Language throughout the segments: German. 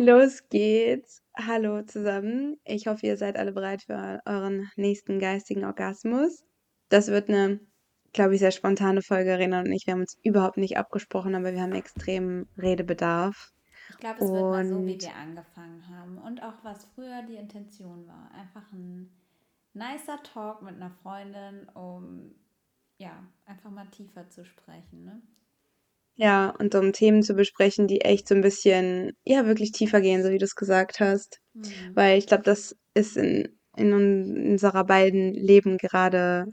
Los geht's. Hallo zusammen. Ich hoffe, ihr seid alle bereit für euren nächsten geistigen Orgasmus. Das wird eine, glaube ich, sehr spontane Folge. Rena und ich, wir haben uns überhaupt nicht abgesprochen, aber wir haben extrem Redebedarf. Ich glaube, es wird mal so, wie Und wir angefangen haben und auch was früher die Intention war. Einfach ein nicer Talk mit einer Freundin, um ja, einfach mal tiefer zu sprechen, ne? Ja, und um Themen zu besprechen, die echt so ein bisschen, ja, wirklich tiefer gehen, so wie du es gesagt hast. Hm. Weil ich glaube, das ist in, in un- unserer beiden Leben gerade,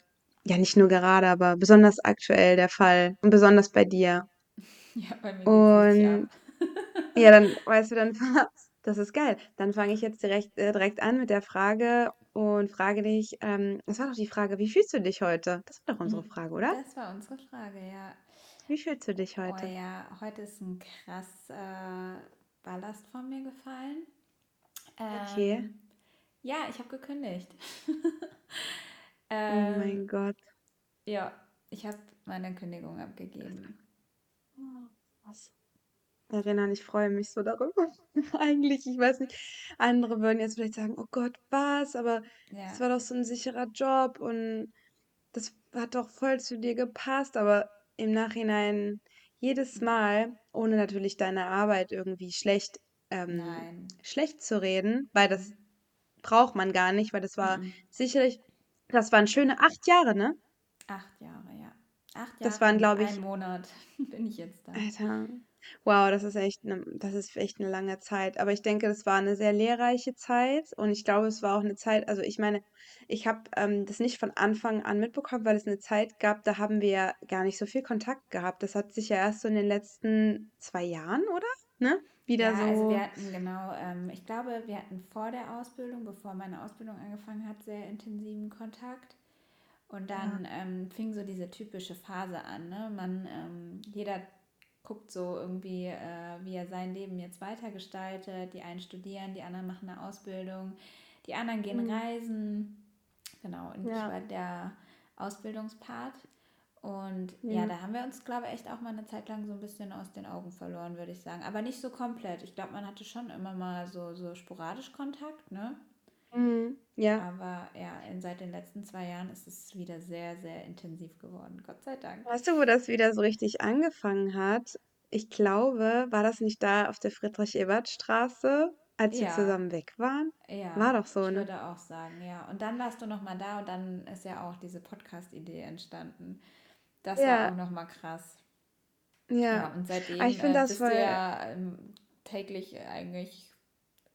ja, nicht nur gerade, aber besonders aktuell der Fall. Und besonders bei dir. Ja, bei mir Und ab. Ja, dann weißt du, dann das ist geil. Dann fange ich jetzt direkt, äh, direkt an mit der Frage und frage dich, ähm, das war doch die Frage, wie fühlst du dich heute? Das war doch unsere Hm, Frage, oder? Das war unsere Frage, ja. Wie fühlst du dich Oh heute? ja, heute ist ein krass äh, Ballast von mir gefallen. Okay. Ähm, ja, ich habe gekündigt. Oh ähm, mein Gott. ja, ich habe meine Kündigung abgegeben. Oh, Was? Erinnern, ich freue mich so darüber. Eigentlich, ich weiß nicht, andere würden jetzt vielleicht sagen, oh Gott, was? Aber das Ja, war doch so ein sicherer Job und das hat doch voll zu dir gepasst. Aber im Nachhinein jedes Mal, ohne natürlich deine Arbeit irgendwie schlecht, ähm, schlecht zu reden, weil das Mm braucht man gar nicht, weil das war -mm. sicherlich, das waren schöne acht Jahre, ne? Acht Jahre, ja. Acht Das Jahre waren, und glaube ein ich, Monat bin ich jetzt da. Alter, wow, das ist echt 'ne das ist echt eine lange Zeit. Aber ich denke, das war eine sehr lehrreiche Zeit und ich glaube, es war auch eine Zeit also, ich meine, ich habe, ähm, das nicht von Anfang an mitbekommen, weil es eine Zeit gab, da haben wir ja gar nicht so viel Kontakt gehabt. Das hat sich ja erst so in den letzten 2 Jahren, oder? Ne? Wieder Ja, also wir hatten genau, ähm, ich glaube, wir hatten vor der Ausbildung, bevor meine Ausbildung angefangen hat, sehr intensiven Kontakt. Und ja, dann ähm, fing so diese typische Phase an, ne? Man, ähm, jeder guckt so irgendwie, äh, wie er sein Leben jetzt weitergestaltet. Die einen studieren, die anderen machen eine Ausbildung, die anderen gehen mhm, reisen. Genau, und ich ja, war der Ausbildungspart. Und ja, ja. da haben wir uns, glaube ich, echt auch mal eine Zeit lang so ein bisschen aus den Augen verloren, würde ich sagen. Aber nicht so komplett. Ich glaube, man hatte schon immer mal so, so sporadisch Kontakt, ne? Mhm, ja. Aber ja, in, seit den letzten zwei Jahren ist es wieder sehr, sehr intensiv geworden. Gott sei Dank. Weißt du, wo das wieder so richtig angefangen hat? Ich glaube, war das nicht da auf der Friedrich-Ebert-Straße, als wir Ja, zusammen weg waren? War ja, doch so, ich ne? würde auch sagen, ja. Und dann warst du noch mal da und dann ist ja auch diese Podcast-Idee entstanden. Das war auch Ja, noch mal krass. ja. Ja, und Aber seitdem ich äh, finde das bist du voll. ja ähm, täglich eigentlich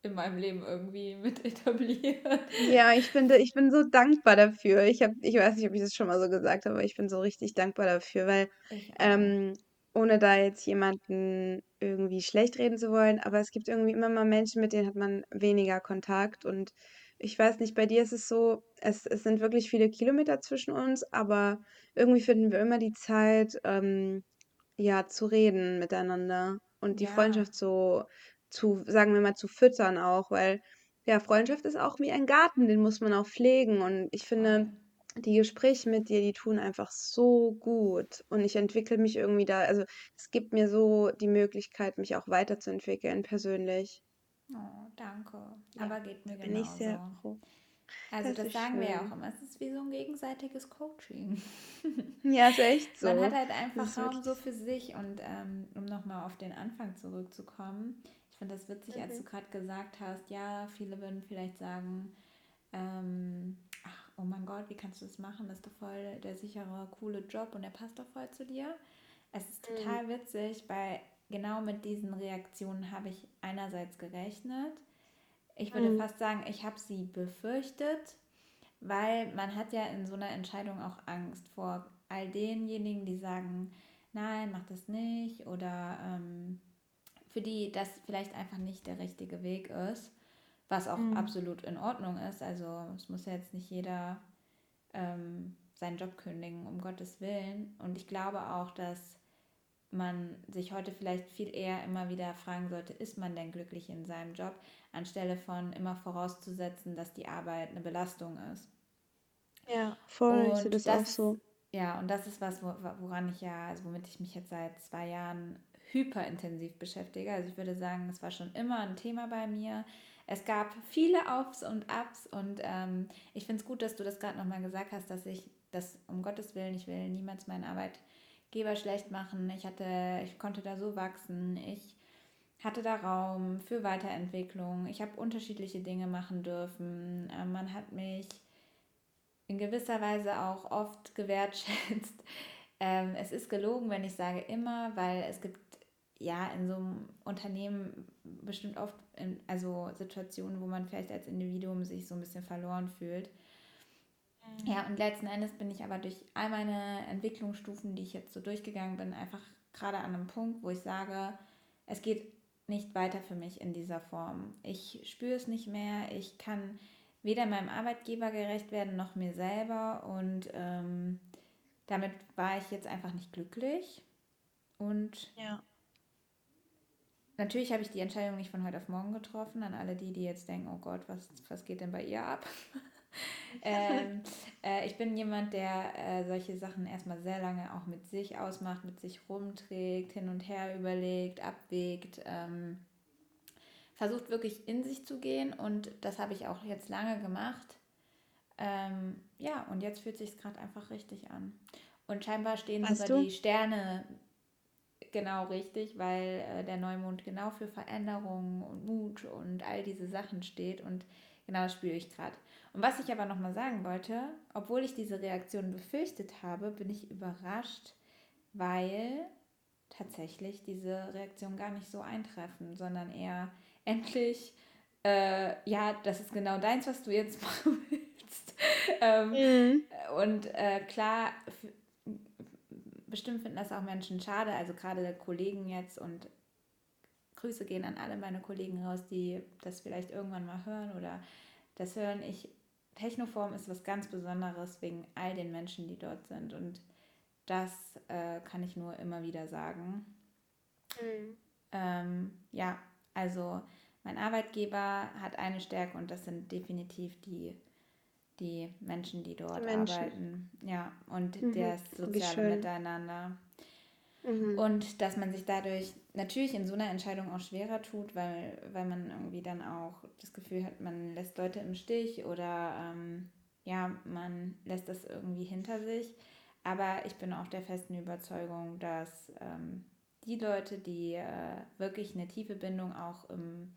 in meinem Leben irgendwie mit etabliert. Ja, ich finde, ich bin so dankbar dafür. Ich habe, ich weiß nicht, ob ich das schon mal so gesagt habe, aber ich bin so richtig dankbar dafür, weil Ich auch. ähm, ohne da jetzt jemanden irgendwie schlecht reden zu wollen, aber es gibt irgendwie immer mal Menschen, mit denen hat man weniger Kontakt und ich weiß nicht, bei dir ist es so, es, es sind wirklich viele Kilometer zwischen uns, aber irgendwie finden wir immer die Zeit, ähm, ja, zu reden miteinander und die Ja, Freundschaft so zu, sagen wir mal, zu füttern auch, weil ja, Freundschaft ist auch wie ein Garten, den muss man auch pflegen. Und ich finde, die Gespräche mit dir, die tun einfach so gut. Und ich entwickle mich irgendwie da, also es gibt mir so die Möglichkeit, mich auch weiterzuentwickeln persönlich. Oh, danke. Ja, Aber geht mir bin ich sehr genauso. froh. Also Das das sagen wir ja auch schön. immer. Es ist wie so ein gegenseitiges Coaching. Ja, ist echt Man hat so. halt einfach Raum so für sich und ähm, um nochmal auf den Anfang zurückzukommen. Ich finde das witzig, als Mhm. du gerade gesagt hast, ja, viele würden vielleicht sagen, ähm, ach, oh mein Gott, wie kannst du das machen? Das ist doch voll der sichere, coole Job und der passt doch voll zu dir. Es ist Mhm. total witzig, weil genau mit diesen Reaktionen habe ich einerseits gerechnet. Ich würde Mhm. fast sagen, ich habe sie befürchtet, weil man hat ja in so einer Entscheidung auch Angst vor all denjenigen, die sagen, nein, mach das nicht oder ähm, für die das vielleicht einfach nicht der richtige Weg ist, was auch Mhm. absolut in Ordnung ist. Also es muss ja jetzt nicht jeder ähm, seinen Job kündigen, um Gottes Willen. Und ich glaube auch, dass man sich heute vielleicht viel eher immer wieder fragen sollte, ist man denn glücklich in seinem Job, anstelle von immer vorauszusetzen, dass die Arbeit eine Belastung ist. Ja, voll. Ich sehe Und das das auch so. ja, und das ist was, woran ich ja, also womit ich mich jetzt seit zwei Jahren hyperintensiv beschäftige. Also ich würde sagen, es war schon immer ein Thema bei mir. Es gab viele Aufs und Ups und ähm, ich finde es gut, dass du das gerade nochmal gesagt hast, dass ich das um Gottes Willen, ich will niemals meinen Arbeitgeber schlecht machen. Ich hatte, ich konnte da so wachsen. Ich hatte da Raum für Weiterentwicklung. Ich habe unterschiedliche Dinge machen dürfen. Äh, man hat mich in gewisser Weise auch oft gewertschätzt. Ähm, es ist gelogen, wenn ich sage immer, weil es gibt ja in so einem Unternehmen bestimmt oft in, also Situationen, wo man vielleicht als Individuum sich so ein bisschen verloren fühlt. Mhm. Ja, und letzten Endes bin ich aber durch all meine Entwicklungsstufen, die ich jetzt so durchgegangen bin, einfach gerade an einem Punkt, wo ich sage, es geht nicht weiter für mich in dieser Form. Ich spüre es nicht mehr. Ich kann weder meinem Arbeitgeber gerecht werden noch mir selber. Und ähm, damit war ich jetzt einfach nicht glücklich. Und ja. Natürlich habe ich die Entscheidung nicht von heute auf morgen getroffen. An alle die, die jetzt denken, oh Gott, was, was geht denn bei ihr ab? ähm, äh, ich bin jemand, der äh, solche Sachen erstmal sehr lange auch mit sich ausmacht, mit sich rumträgt, hin und her überlegt, abwägt, ähm, versucht wirklich in sich zu gehen und das habe ich auch jetzt lange gemacht. Ähm, ja, und jetzt fühlt sich gerade einfach richtig an. Und scheinbar stehen weißt sogar du? die Sterne genau richtig, weil äh, der Neumond genau für Veränderung und Mut und all diese Sachen steht und genau das spüre ich gerade. Und was ich aber nochmal sagen wollte, obwohl ich diese Reaktion befürchtet habe, bin ich überrascht, weil tatsächlich diese Reaktionen gar nicht so eintreffen, sondern eher endlich, äh, ja, das ist genau deins, was du jetzt machen willst. ähm, mhm. Und äh, klar, bestimmt finden das auch Menschen schade, also gerade Kollegen jetzt und Grüße gehen an alle meine Kollegen raus, die das vielleicht irgendwann mal hören oder das hören. Ich Technoform ist was ganz Besonderes wegen all den Menschen, die dort sind. Und das äh, kann ich nur immer wieder sagen. Mhm. Ähm, ja, also mein Arbeitgeber hat eine Stärke und das sind definitiv die, die Menschen, die dort die Menschen. arbeiten. Ja, und mhm. das soziale Miteinander. Mhm. Und dass man sich dadurch natürlich in so einer Entscheidung auch schwerer tut, weil, weil man irgendwie dann auch das Gefühl hat, man lässt Leute im Stich oder ähm, ja, man lässt das irgendwie hinter sich. Aber ich bin auch der festen Überzeugung, dass ähm, die Leute, die äh, wirklich eine tiefe Bindung auch im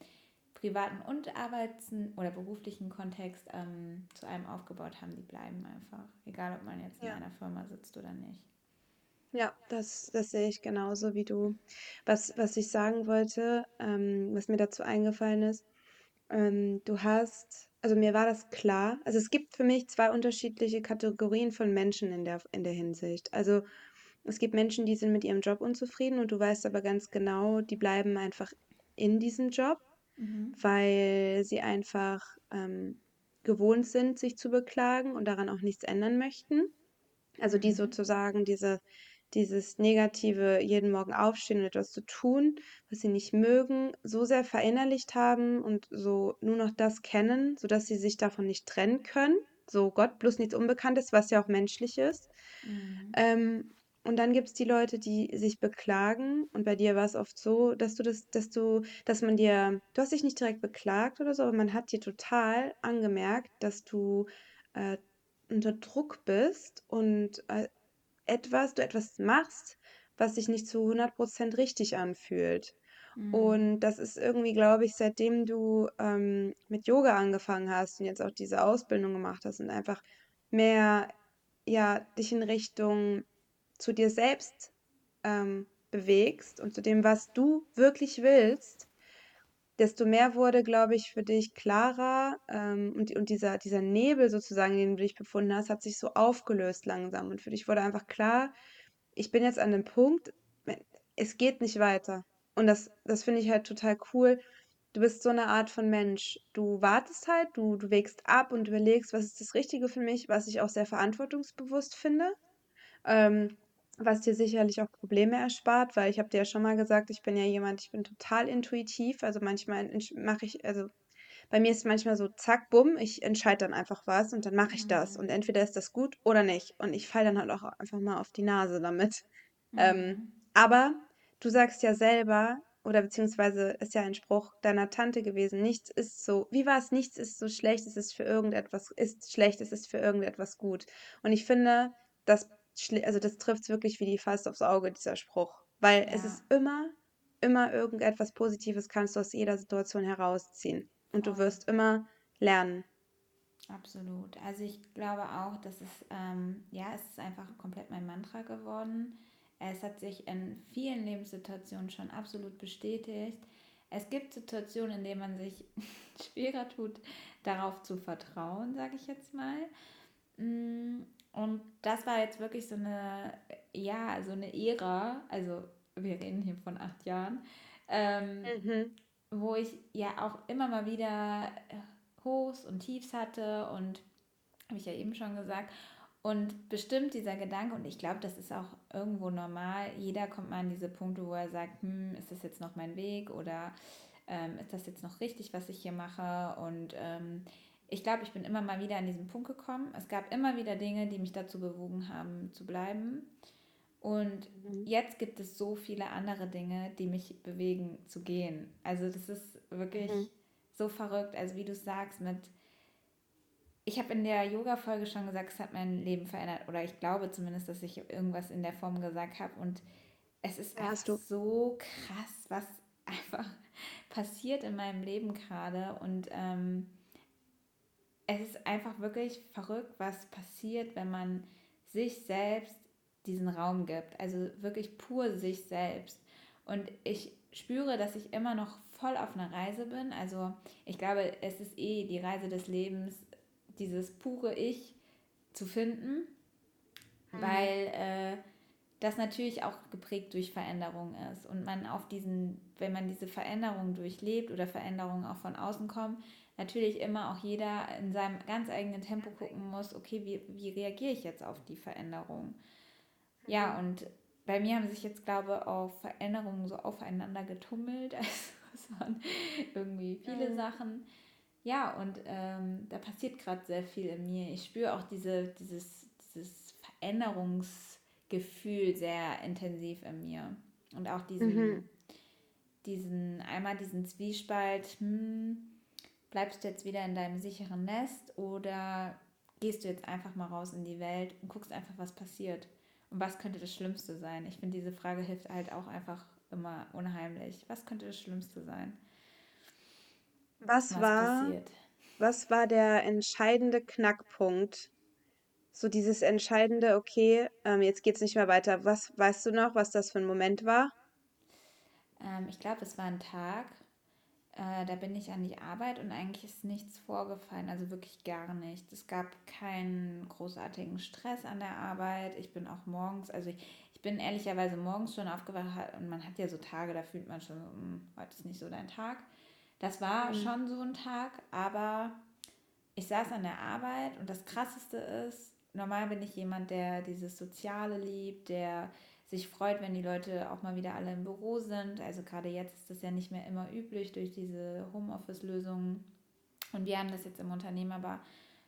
privaten und arbeits- oder beruflichen Kontext ähm, zu einem aufgebaut haben, die bleiben einfach. Egal, ob man jetzt ja. in einer Firma sitzt oder nicht. Ja, das, das sehe ich genauso wie du. Was, was ich sagen wollte, ähm, was mir dazu eingefallen ist, ähm, du hast, also mir war das klar, also es gibt für mich zwei unterschiedliche Kategorien von Menschen in der, in der Hinsicht. Also es gibt Menschen, die sind mit ihrem Job unzufrieden und du weißt aber ganz genau, die bleiben einfach in diesem Job, mhm. weil sie einfach ähm, gewohnt sind, sich zu beklagen und daran auch nichts ändern möchten. Also die mhm. sozusagen diese dieses negative jeden Morgen aufstehen und etwas zu tun, was sie nicht mögen, so sehr verinnerlicht haben und so nur noch das kennen, sodass sie sich davon nicht trennen können. So Gott, bloß nichts Unbekanntes, was ja auch menschlich ist. Mhm. Ähm, und dann gibt es die Leute, die sich beklagen. Und bei dir war es oft so, dass du das, dass du, dass man dir, du hast dich nicht direkt beklagt oder so, aber man hat dir total angemerkt, dass du äh, unter Druck bist und äh, etwas, du etwas machst, was sich nicht zu 100% richtig anfühlt. Mhm. Und das ist irgendwie, glaube ich, seitdem du ähm, mit Yoga angefangen hast und jetzt auch diese Ausbildung gemacht hast und einfach mehr, ja, dich in Richtung zu dir selbst ähm, bewegst und zu dem, was du wirklich willst, desto mehr wurde, glaube ich, für dich klarer ähm, und, und dieser, dieser Nebel sozusagen, in dem du dich befunden hast, hat sich so aufgelöst langsam. Und für dich wurde einfach klar, ich bin jetzt an dem Punkt, es geht nicht weiter. Und das, das finde ich halt total cool. Du bist so eine Art von Mensch. Du wartest halt, du, du wägst ab und überlegst, was ist das Richtige für mich, was ich auch sehr verantwortungsbewusst finde. Ähm, was dir sicherlich auch Probleme erspart, weil ich habe dir ja schon mal gesagt, ich bin ja jemand, ich bin total intuitiv. Also manchmal mache ich, also bei mir ist es manchmal so, zack, bumm, ich entscheide dann einfach was und dann mache ich das. Und mhm. entweder ist das gut oder nicht. Und ich falle dann halt auch einfach mal auf die Nase damit. Mhm. Ähm, aber du sagst ja selber, oder beziehungsweise ist ja ein Spruch deiner Tante gewesen, nichts ist so, wie war es, nichts ist so schlecht, es ist für irgendetwas, ist schlecht, es ist für irgendetwas gut. Und ich finde, das, also das trifft es wirklich wie die Faust aufs Auge, dieser Spruch. Weil es Ja, ist immer, immer irgendetwas Positives kannst du aus jeder Situation herausziehen. Und du wirst immer lernen. Absolut. Also ich glaube auch, dass es, ähm, ja, es ist einfach komplett mein Mantra geworden. Es hat sich in vielen Lebenssituationen schon absolut bestätigt. Es gibt Situationen, in denen man sich schwerer tut, darauf zu vertrauen, sage ich jetzt mal. Und das war jetzt wirklich so eine, ja, so eine Ära, also wir reden hier von acht Jahren, ähm, Mhm. wo ich ja auch immer mal wieder äh, Hochs und Tiefs hatte und habe ich ja eben schon gesagt. Und bestimmt dieser Gedanke, und ich glaube, das ist auch irgendwo normal, jeder kommt mal an diese Punkte, wo er sagt, hm, ist das jetzt noch mein Weg oder ähm, ist das jetzt noch richtig, was ich hier mache? Und ähm, ich glaube, ich bin immer mal wieder an diesen Punkt gekommen. Es gab immer wieder Dinge, die mich dazu bewogen haben, zu bleiben. Und Mhm. jetzt gibt es so viele andere Dinge, die mich bewegen zu gehen. Also das ist Mhm. wirklich so verrückt. Also wie du sagst, mit ich habe in der Yoga-Folge schon gesagt, es hat mein Leben verändert. Oder ich glaube zumindest, dass ich irgendwas in der Form gesagt habe. Und es ist Ja, einfach so krass, was einfach passiert in meinem Leben gerade. Und ähm, es ist einfach wirklich verrückt, was passiert, wenn man sich selbst diesen Raum gibt. Also wirklich pur sich selbst. Und ich spüre, dass ich immer noch voll auf einer Reise bin. Also ich glaube, es ist eh die Reise des Lebens, dieses pure Ich zu finden, Mhm. weil äh, das natürlich auch geprägt durch Veränderung ist. Und man auf diesen, wenn man diese Veränderung durchlebt oder Veränderungen auch von außen kommen, natürlich immer auch jeder in seinem ganz eigenen Tempo gucken muss, okay, wie, wie reagiere ich jetzt auf die Veränderung? Ja, Mhm. und bei mir haben sich jetzt, glaube ich, auch Veränderungen so aufeinander getummelt. Also es waren irgendwie viele Mhm. Sachen. Ja, und ähm, da passiert gerade sehr viel in mir. Ich spüre auch diese, dieses, dieses Veränderungsgefühl sehr intensiv in mir. Und auch Mhm. diesen, diesen, einmal diesen Zwiespalt, hm, bleibst du jetzt wieder in deinem sicheren Nest oder gehst du jetzt einfach mal raus in die Welt und guckst einfach, was passiert? Und was könnte das Schlimmste sein? Ich finde, diese Frage hilft halt auch einfach immer unheimlich. Was könnte das Schlimmste sein, Was was war, passiert? was war der entscheidende Knackpunkt? So dieses entscheidende, okay, ähm, jetzt geht's nicht mehr weiter. Was weißt du noch, was das für ein Moment war? Ähm, ich glaube, es war ein Tag, äh, da bin ich an die Arbeit und eigentlich ist nichts vorgefallen, also wirklich gar nichts. Es gab keinen großartigen Stress an der Arbeit. Ich bin auch morgens, also ich, ich bin ehrlicherweise morgens schon aufgewacht und man hat ja so Tage, da fühlt man schon, "Hm, heute ist nicht so dein Tag. Das war Mhm. schon so ein Tag, aber ich saß an der Arbeit und das Krasseste ist, normal bin ich jemand, der dieses Soziale liebt, der sich freut, wenn die Leute auch mal wieder alle im Büro sind. Also gerade jetzt ist das ja nicht mehr immer üblich durch diese Homeoffice-Lösungen. Und wir haben das jetzt im Unternehmen aber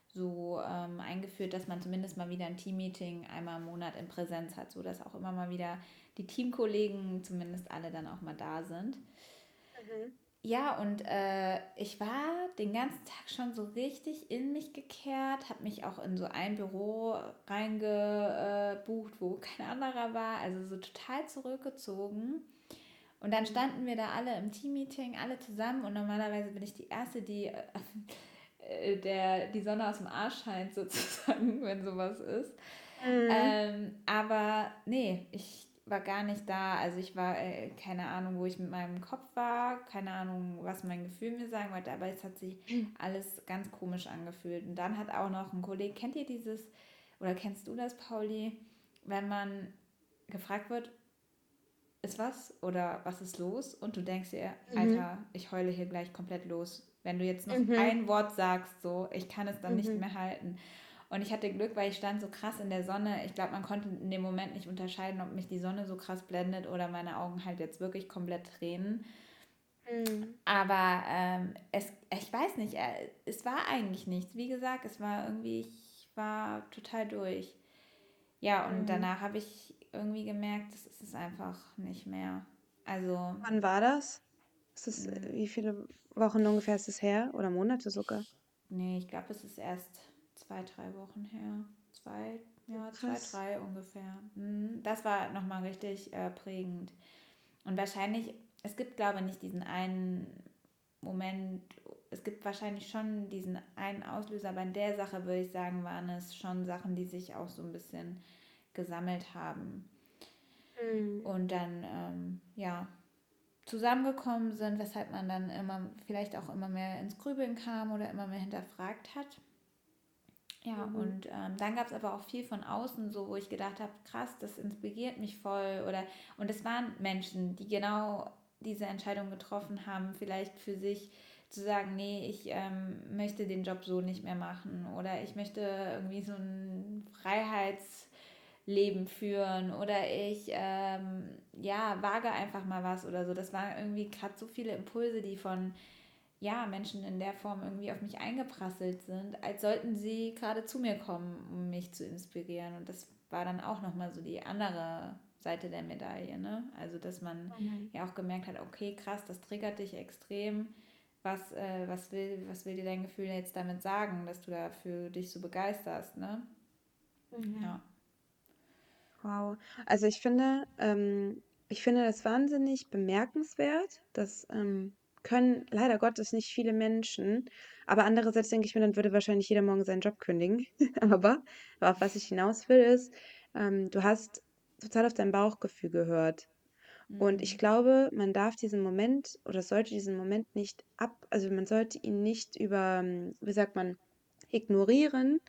so ähm, eingeführt, dass man zumindest mal wieder ein Teammeeting einmal im Monat in Präsenz hat, sodass auch immer mal wieder die Teamkollegen zumindest alle dann auch mal da sind. Mhm. Ja, und äh, ich war den ganzen Tag schon so richtig in mich gekehrt, habe mich auch in so ein Büro reingebucht, wo kein anderer war, also so total zurückgezogen. Und dann Mhm. standen wir da alle im Teammeeting, alle zusammen und normalerweise bin ich die Erste, die äh, der die Sonne aus dem Arsch scheint sozusagen, wenn sowas ist. Mhm. Ähm, aber nee, ich war gar nicht da. Also ich war, äh, keine Ahnung, wo ich mit meinem Kopf war, keine Ahnung, was mein Gefühl mir sagen wollte, aber es hat sich alles ganz komisch angefühlt. Und dann hat auch noch ein Kollege, kennt ihr dieses, oder kennst du das, Pauli, wenn man gefragt wird, ist was oder was ist los? Und du denkst dir, Mhm. Alter, ich heule hier gleich komplett los. Wenn du jetzt noch Mhm. ein Wort sagst, so, ich kann es dann nicht Mhm. mehr halten. Und ich hatte Glück, weil ich stand so krass in der Sonne. Ich glaube, man konnte in dem Moment nicht unterscheiden, ob mich die Sonne so krass blendet oder meine Augen halt jetzt wirklich komplett tränen. Mhm. Aber ähm, es, ich weiß nicht, äh, es war eigentlich nichts. Wie gesagt, es war irgendwie, ich war total durch. Ja, und Mhm. danach habe ich irgendwie gemerkt, das ist es einfach nicht mehr. Also, Wann war das? Ist das, äh, wie viele Wochen ungefähr ist es her? Oder Monate sogar? nee, ich glaube, es ist erst zwei, drei Wochen her. Zwei, ja, zwei, Krass. drei ungefähr. Mhm. Das war nochmal richtig äh, prägend. Und wahrscheinlich, es gibt, glaube ich, nicht diesen einen Moment, es gibt wahrscheinlich schon diesen einen Auslöser, aber in der Sache würde ich sagen, waren es schon Sachen, die sich auch so ein bisschen gesammelt haben Mhm. und dann, ähm, ja, zusammengekommen sind, weshalb man dann immer, vielleicht auch immer mehr ins Grübeln kam oder immer mehr hinterfragt hat. Ja, Mhm. und ähm, dann gab es aber auch viel von außen, so wo ich gedacht habe, krass, das inspiriert mich voll. Oder und es waren Menschen, die genau diese Entscheidung getroffen haben, vielleicht für sich zu sagen, nee, ich ähm, möchte den Job so nicht mehr machen oder ich möchte irgendwie so ein Freiheitsleben führen oder ich ähm, ja wage einfach mal was oder so. Das waren irgendwie gerade so viele Impulse, die von ja, Menschen in der Form irgendwie auf mich eingeprasselt sind, als sollten sie gerade zu mir kommen, um mich zu inspirieren. Und das war dann auch nochmal so die andere Seite der Medaille. Ne? Also, dass man Mhm. ja auch gemerkt hat, okay, krass, das triggert dich extrem. Was, äh, was, will, was will dir dein Gefühl jetzt damit sagen, dass du dafür dich so begeisterst? Ne? Mhm. Ja. Wow. Also ich finde, ähm, ich finde das wahnsinnig bemerkenswert. Das ähm, können leider Gottes nicht viele Menschen. Aber andererseits denke ich mir, dann würde wahrscheinlich jeder morgen seinen Job kündigen. Aber, aber auf was ich hinaus will, ist, ähm, du hast total auf dein Bauchgefühl gehört. Und ich Mm, glaube, man darf diesen Moment oder sollte diesen Moment nicht ab, also man sollte ihn nicht über, ähm, wie sagt man, ignorieren,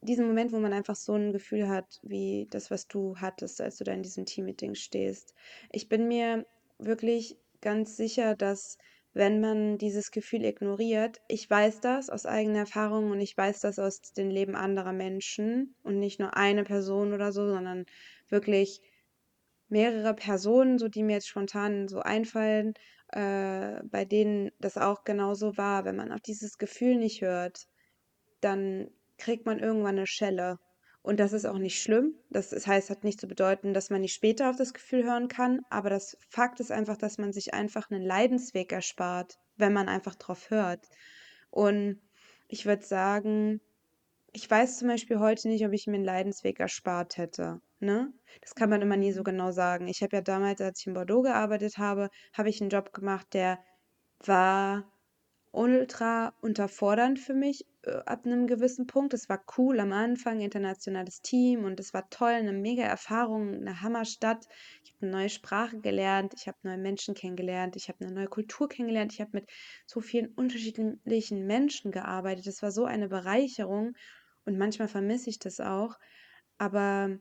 diesen Moment, wo man einfach so ein Gefühl hat, wie das, was du hattest, als du da in diesem Teammeeting stehst. Ich bin mir wirklich ganz sicher, dass wenn man dieses Gefühl ignoriert ich weiß das aus eigener Erfahrung und ich weiß das aus dem Leben anderer Menschen und nicht nur eine Person oder so, sondern wirklich mehrere Personen, so die mir jetzt spontan so einfallen, äh, bei denen das auch genauso war. Wenn man auf dieses Gefühl nicht hört, dann kriegt man irgendwann eine Schelle. Und das ist auch nicht schlimm. Das heißt hat nicht zu bedeuten, dass man nicht später auf das Gefühl hören kann, aber das Fakt ist einfach, dass man sich einfach einen Leidensweg erspart, wenn man einfach drauf hört. Und ich würde sagen, ich weiß zum Beispiel heute nicht, ob ich mir einen Leidensweg erspart hätte, ne? Das kann man immer nie so genau sagen. Ich habe ja damals, als ich in Bordeaux gearbeitet habe, habe ich einen Job gemacht, der war ultra unterfordernd für mich, äh, ab einem gewissen Punkt. Es war cool am Anfang, internationales Team und es war toll, eine mega Erfahrung, eine Hammerstadt. Ich habe eine neue Sprache gelernt, ich habe neue Menschen kennengelernt, ich habe eine neue Kultur kennengelernt, ich habe mit so vielen unterschiedlichen Menschen gearbeitet. Das war so eine Bereicherung und manchmal vermisse ich das auch. Aber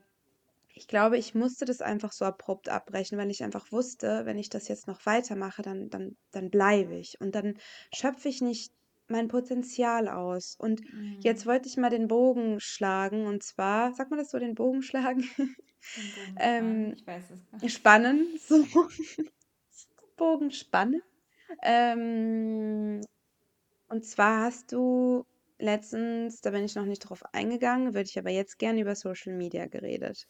ich glaube, ich musste das einfach so abrupt abbrechen, weil ich einfach wusste, wenn ich das jetzt noch weitermache, dann dann dann bleibe ich und dann schöpfe ich nicht mein Potenzial aus. Und jetzt mm. wollte ich mal den Bogen schlagen und zwar sagt man das so, den Bogen schlagen? Den Bogen spannen, Ähm, ich weiß es gar nicht. spannen, so Bogen spannen. Ähm, und zwar hast du letztens, da bin ich noch nicht drauf eingegangen, würde ich aber jetzt gerne über Social Media geredet.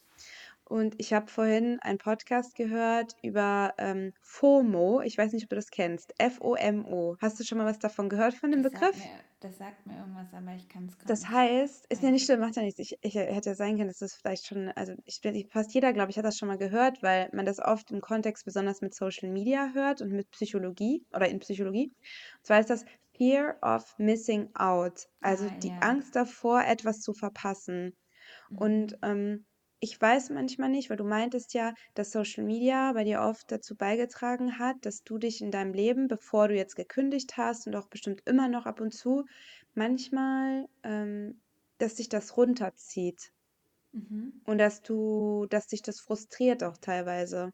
Und ich habe vorhin einen Podcast gehört über ähm, FOMO. Ich weiß nicht, ob du das kennst. F-O-M-O. Hast du schon mal was davon gehört von dem Das sagt Begriff? mir, das sagt mir irgendwas, aber ich kann es gerade Das heißt, ist ja nicht schlimm, macht ja nichts. Ich, ich hätte ja sein können, dass das vielleicht schon, also ich, ich- fast jeder, glaube ich, hat das schon mal gehört, weil man das oft im Kontext besonders mit Social Media hört und mit Psychologie oder in Psychologie. Und zwar ist das Fear of Missing Out, also Ah, die ja. Angst davor, etwas zu verpassen. Und Mhm. ähm, ich weiß manchmal nicht, weil du meintest ja, dass Social Media bei dir oft dazu beigetragen hat, dass du dich in deinem Leben, bevor du jetzt gekündigt hast und auch bestimmt immer noch ab und zu, manchmal, ähm, dass dich das runterzieht Mhm. und dass du, dass dich das frustriert auch teilweise,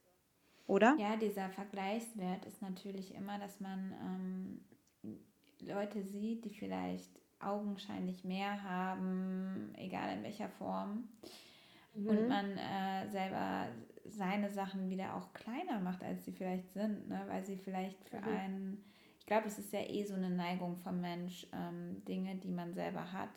oder? Ja, dieser Vergleichswert ist natürlich immer, dass man ähm, Leute sieht, die vielleicht augenscheinlich mehr haben, egal in welcher Form, und Mhm. man äh, selber seine Sachen wieder auch kleiner macht, als sie vielleicht sind, ne? weil sie vielleicht für Mhm. einen, ich glaube, es ist ja eh so eine Neigung vom Mensch, ähm, Dinge, die man selber hat,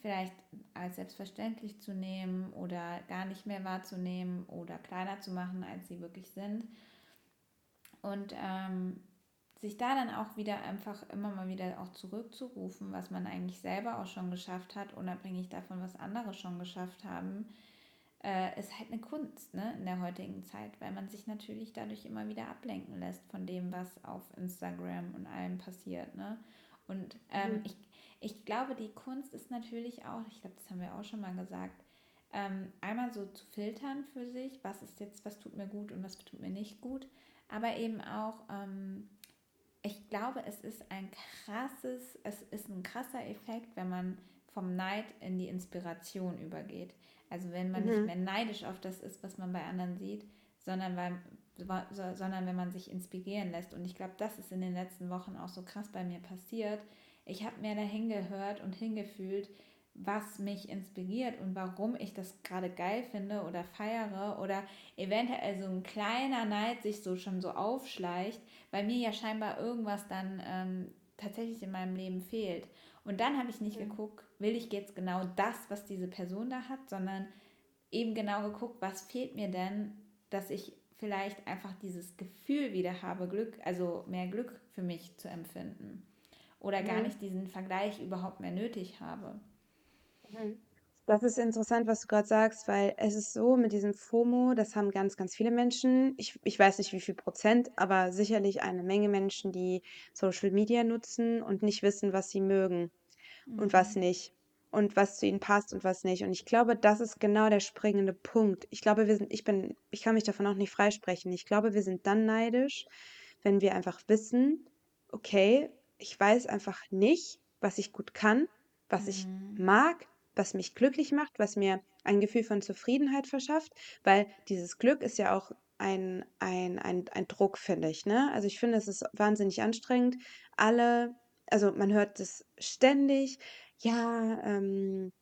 vielleicht als selbstverständlich zu nehmen oder gar nicht mehr wahrzunehmen oder kleiner zu machen, als sie wirklich sind. Und ähm, sich da dann auch wieder einfach immer mal wieder auch zurückzurufen, was man eigentlich selber auch schon geschafft hat, unabhängig davon, was andere schon geschafft haben, äh, ist halt eine Kunst ne, in der heutigen Zeit, weil man sich natürlich dadurch immer wieder ablenken lässt von dem, was auf Instagram und allem passiert. Ne? Und ähm, mhm. ich, ich glaube, die Kunst ist natürlich auch, ich glaube, das haben wir auch schon mal gesagt, ähm, einmal so zu filtern für sich, was ist jetzt, was tut mir gut und was tut mir nicht gut, aber eben auch, ähm, ich glaube, es ist ein krasses, es ist ein krasser Effekt, wenn man vom Neid in die Inspiration übergeht. Also wenn man mhm. nicht mehr neidisch auf das ist, was man bei anderen sieht, sondern, weil, sondern wenn man sich inspirieren lässt. Und ich glaube, das ist in den letzten Wochen auch so krass bei mir passiert. Ich habe mir da hingehört und hingefühlt, was mich inspiriert und warum ich das gerade geil finde oder feiere oder eventuell so ein kleiner Neid sich so schon so aufschleicht, weil mir ja scheinbar irgendwas dann ähm, tatsächlich in meinem Leben fehlt. Und dann habe ich nicht mhm. geguckt, will ich jetzt genau das, was diese Person da hat, sondern eben genau geguckt, was fehlt mir denn, dass ich vielleicht einfach dieses Gefühl wieder habe, Glück, also mehr Glück für mich zu empfinden. Oder gar mhm. nicht diesen Vergleich überhaupt mehr nötig habe. Mhm. Das ist interessant, was du gerade sagst, weil es ist so mit diesem FOMO, das haben ganz, ganz viele Menschen. Ich, ich weiß nicht, wie viel Prozent, aber sicherlich eine Menge Menschen, die Social Media nutzen und nicht wissen, was sie mögen mhm. und was mhm. nicht. Und was zu ihnen passt und was nicht. Und ich glaube, das ist genau der springende Punkt. Ich glaube, wir sind, ich bin, ich kann mich davon auch nicht freisprechen. Ich glaube, wir sind dann neidisch, wenn wir einfach wissen, okay, ich weiß einfach nicht, was ich gut kann, was mhm. ich mag, was mich glücklich macht, was mir ein Gefühl von Zufriedenheit verschafft, weil dieses Glück ist ja auch ein, ein, ein, ein Druck, finde ich. Ne? Also ich finde, es ist wahnsinnig anstrengend. Alle, also man hört es ständig, ja, ähm,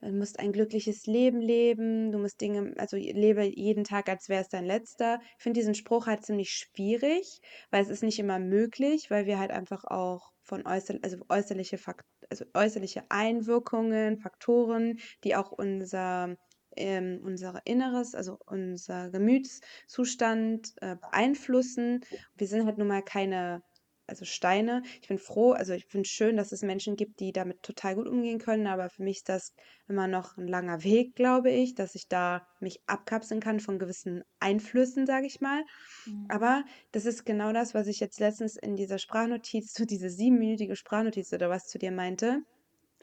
du musst ein glückliches Leben leben, du musst Dinge, also lebe jeden Tag, als wäre es dein letzter. Ich finde diesen Spruch halt ziemlich schwierig, weil es ist nicht immer möglich, weil wir halt einfach auch von äußer, also äußerliche Fakt, also äußerliche Einwirkungen, Faktoren, die auch unser ähm, unser Inneres, also unser Gemütszustand äh, beeinflussen. Wir sind halt nun mal keine also Steine. Ich bin froh, also ich finde es schön, dass es Menschen gibt, die damit total gut umgehen können, aber für mich ist das immer noch ein langer Weg, glaube ich, dass ich da mich abkapseln kann von gewissen Einflüssen, sage ich mal. Mhm. Aber das ist genau das, was ich jetzt letztens in dieser Sprachnotiz, so diese siebenminütige Sprachnotiz oder was zu dir meinte.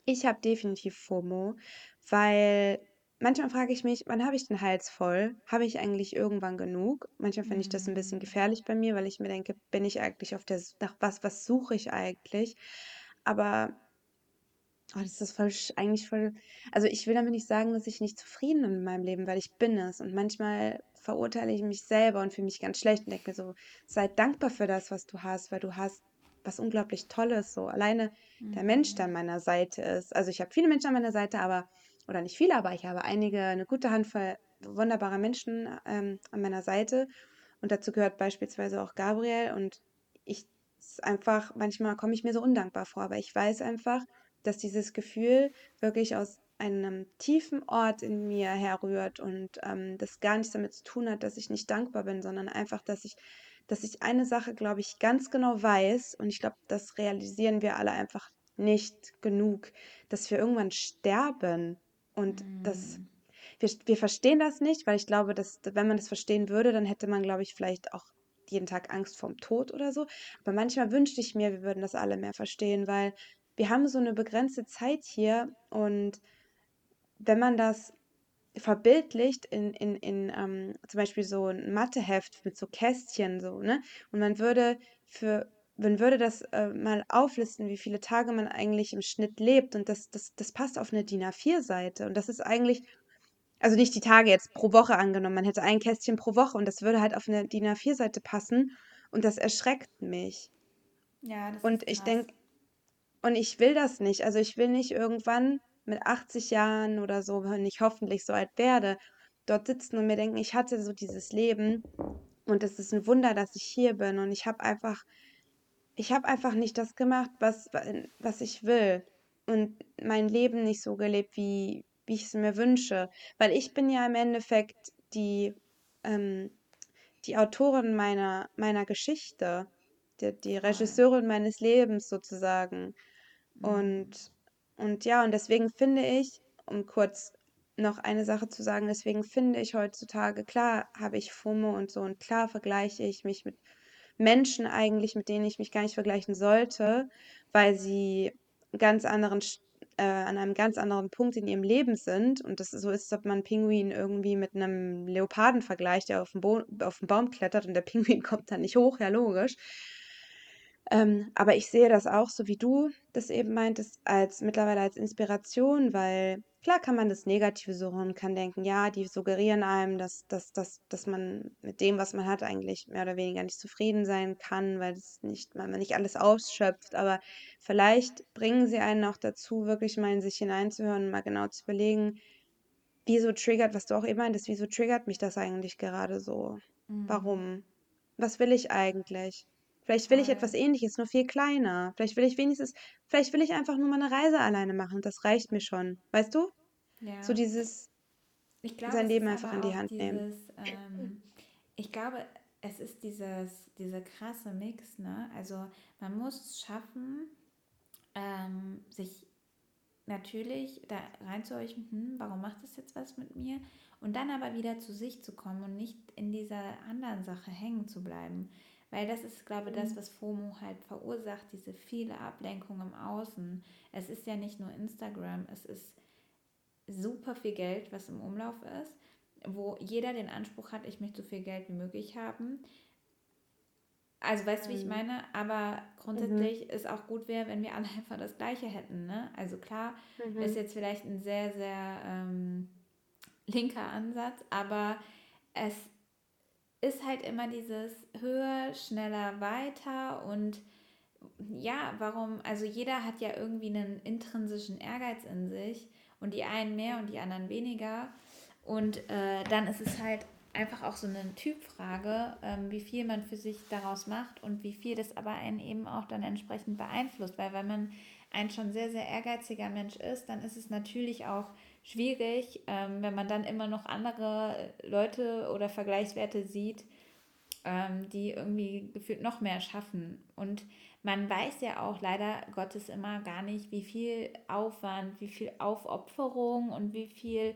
Ich habe definitiv FOMO, weil Manchmal frage ich mich, wann habe ich den Hals voll? Habe ich eigentlich irgendwann genug? Manchmal finde ich das ein bisschen Mhm. gefährlich bei mir, weil ich mir denke, bin ich eigentlich auf der, S- nach was, was suche ich eigentlich? Aber oh, das ist voll, sch- eigentlich voll, also ich will damit nicht sagen, dass ich nicht zufrieden bin mit meinem Leben, weil ich bin es. Und manchmal verurteile ich mich selber und fühle mich ganz schlecht und denke mir so, sei dankbar für das, was du hast, weil du hast was unglaublich Tolles. So alleine der Mensch, der an Mhm. meiner Seite ist. Also ich habe viele Menschen an meiner Seite, aber oder nicht viele, aber ich habe einige, eine gute Handvoll wunderbarer Menschen ähm, an meiner Seite. Und dazu gehört beispielsweise auch Gabriel. Und ich ist einfach, manchmal komme ich mir so undankbar vor, aber ich weiß einfach, dass dieses Gefühl wirklich aus einem tiefen Ort in mir herrührt und ähm, das gar nichts damit zu tun hat, dass ich nicht dankbar bin, sondern einfach, dass ich, dass ich eine Sache, glaube ich, ganz genau weiß und ich glaube, das realisieren wir alle einfach nicht genug, dass wir irgendwann sterben und das, Mhm. wir, wir verstehen das nicht, weil ich glaube, dass, wenn man das verstehen würde, dann hätte man, glaube ich, vielleicht auch jeden Tag Angst vorm Tod oder so. Aber manchmal wünschte ich mir, wir würden das alle mehr verstehen, weil wir haben so eine begrenzte Zeit hier und wenn man das verbildlicht in, in, in ähm, zum Beispiel so ein Matheheft mit so Kästchen so, ne? Und man würde für, man würde das äh, mal auflisten, wie viele Tage man eigentlich im Schnitt lebt und das, das, das passt auf eine DIN A4-Seite und das ist eigentlich, also nicht die Tage jetzt pro Woche angenommen, man hätte ein Kästchen pro Woche und das würde halt auf eine DIN A4-Seite passen und das erschreckt mich. Ja, das Und ich denke, und ich will das nicht. Also ich will nicht irgendwann mit 80 Jahren oder so, wenn ich hoffentlich so alt werde, dort sitzen und mir denken, ich hatte so dieses Leben und es ist ein Wunder, dass ich hier bin und ich habe einfach, ich habe einfach nicht das gemacht, was, was ich will und mein Leben nicht so gelebt, wie, wie ich es mir wünsche. Weil ich bin ja im Endeffekt die, ähm, die Autorin meiner, meiner Geschichte, die, die. Regisseurin meines Lebens sozusagen. Mm, Und, und ja, und deswegen finde ich, um kurz noch eine Sache zu sagen, deswegen finde ich heutzutage, klar habe ich FOMO und so und klar vergleiche ich mich mit Menschen eigentlich, mit denen ich mich gar nicht vergleichen sollte, weil sie ganz anderen, äh, an einem ganz anderen Punkt in ihrem Leben sind. Und das so ist, als ob man einen Pinguin irgendwie mit einem Leoparden vergleicht, der auf den, auf den Baum klettert und der Pinguin kommt dann nicht hoch, ja logisch. Ähm, aber ich sehe das auch, so wie du das eben meintest, als mittlerweile als Inspiration, weil klar kann man das Negative suchen und kann denken, ja, die suggerieren einem, dass, dass, dass, dass man mit dem, was man hat, eigentlich mehr oder weniger nicht zufrieden sein kann, weil es nicht, man nicht alles ausschöpft. Aber vielleicht bringen sie einen auch dazu, wirklich mal in sich hineinzuhören und mal genau zu überlegen, wieso triggert, was du auch eben meintest, wieso triggert mich das eigentlich gerade so? mm, Warum? Was will ich eigentlich? Vielleicht will ich etwas. Ähnliches, nur viel kleiner. Vielleicht will ich wenigstens, vielleicht will ich einfach nur mal eine Reise alleine machen. Das reicht mir schon. Weißt du? So Ja. dieses, Ich glaube, sein Leben einfach in die Hand nehmen. dieses, ähm, ich glaube, es ist dieses, dieser krasse Mix, ne? Also man muss es schaffen, ähm, sich natürlich da reinzuhorchen, hm, warum macht das jetzt was mit mir? Und dann aber wieder zu sich zu kommen und nicht in dieser anderen Sache hängen zu bleiben. Weil das ist, glaube ich, das, Mhm. was FOMO halt verursacht, diese viele Ablenkung im Außen. Es ist ja nicht nur Instagram, es ist super viel Geld, was im Umlauf ist, wo jeder den Anspruch hat, ich möchte so viel Geld wie möglich haben. Also weißt du, wie ich Mhm. meine? Aber Mhm. grundsätzlich ist auch gut wäre, wenn wir alle einfach das Gleiche hätten. Ne? Also klar, ist Mhm. jetzt vielleicht ein sehr, sehr ähm, linker Ansatz, aber es ist halt immer dieses höher, schneller, weiter und ja, warum, also jeder hat ja irgendwie einen intrinsischen Ehrgeiz in sich und die einen mehr und die anderen weniger. Und äh, dann ist es halt einfach auch so eine Typfrage, ähm, wie viel man für sich daraus macht und wie viel das aber einen eben auch dann entsprechend beeinflusst. Weil wenn man ein schon sehr, sehr ehrgeiziger Mensch ist, dann ist es natürlich auch schwierig, ähm, wenn man dann immer noch andere Leute oder Vergleichswerte sieht, ähm, die irgendwie gefühlt noch mehr schaffen. Und man weiß ja auch leider Gottes immer gar nicht, wie viel Aufwand, wie viel Aufopferung und wie viel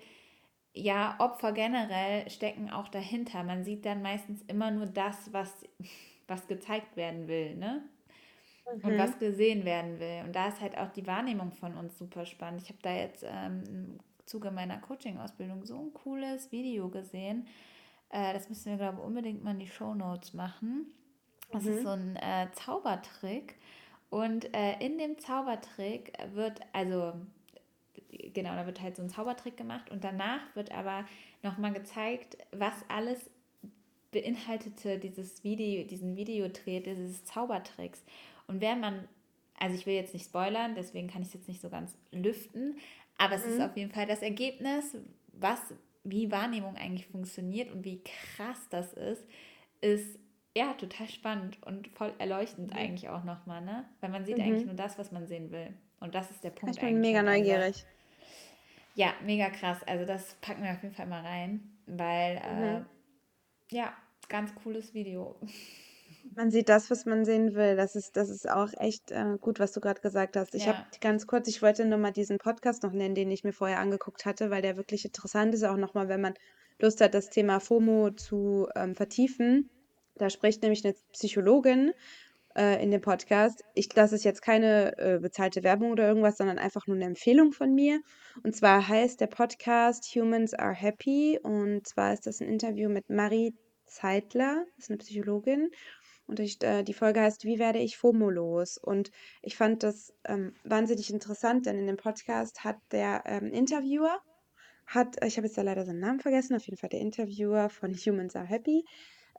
ja, Opfer generell stecken auch dahinter. Man sieht dann meistens immer nur das, was, was gezeigt werden will, ne? Und Mhm. was gesehen werden will. Und da ist halt auch die Wahrnehmung von uns super spannend. Ich habe da jetzt ähm, Zuge meiner Coaching-Ausbildung so ein cooles Video gesehen. Äh, das müssen wir, glaube ich, unbedingt mal in die Show Notes machen. Das ist so Mhm. ein äh, Zaubertrick. Und äh, in dem Zaubertrick wird, also genau, da wird halt so ein Zaubertrick gemacht und danach wird aber nochmal gezeigt, was alles beinhaltete dieses Video, diesen Videodreh, dieses Zaubertricks. Und während man, also ich will jetzt nicht spoilern, deswegen kann ich es jetzt nicht so ganz lüften, aber es ist Mhm. auf jeden Fall das Ergebnis, was, wie Wahrnehmung eigentlich funktioniert und wie krass das ist, ist ja total spannend und voll erleuchtend Mhm. eigentlich auch nochmal, ne? Weil man sieht eigentlich Mhm. nur das, was man sehen will. Und das ist der Punkt Ich bin eigentlich mega neugierig. Ja, mega krass. Also das packen wir auf jeden Fall mal rein, weil Mhm. äh, ja, ganz cooles Video. Man sieht das, was man sehen will. Das ist, das ist auch echt äh, gut, was du gerade gesagt hast. Ich habe Ja, ganz kurz, ich wollte nur mal diesen Podcast noch nennen, den ich mir vorher angeguckt hatte, weil der wirklich interessant ist, auch nochmal, wenn man Lust hat, das Thema FOMO zu ähm, vertiefen. Da spricht nämlich eine Psychologin äh, in dem Podcast. Ich, das ist jetzt keine äh, bezahlte Werbung oder irgendwas, sondern einfach nur eine Empfehlung von mir. Und zwar heißt der Podcast Humans Are Happy. Und zwar ist das ein Interview mit Marie Zeitler, das ist eine Psychologin. Und ich, äh, die Folge heißt Wie werde ich FOMO-los? Und ich fand das ähm, wahnsinnig interessant, denn in dem Podcast hat der ähm, Interviewer, hat, ich habe jetzt da leider seinen Namen vergessen, auf jeden Fall der Interviewer von Humans Are Happy,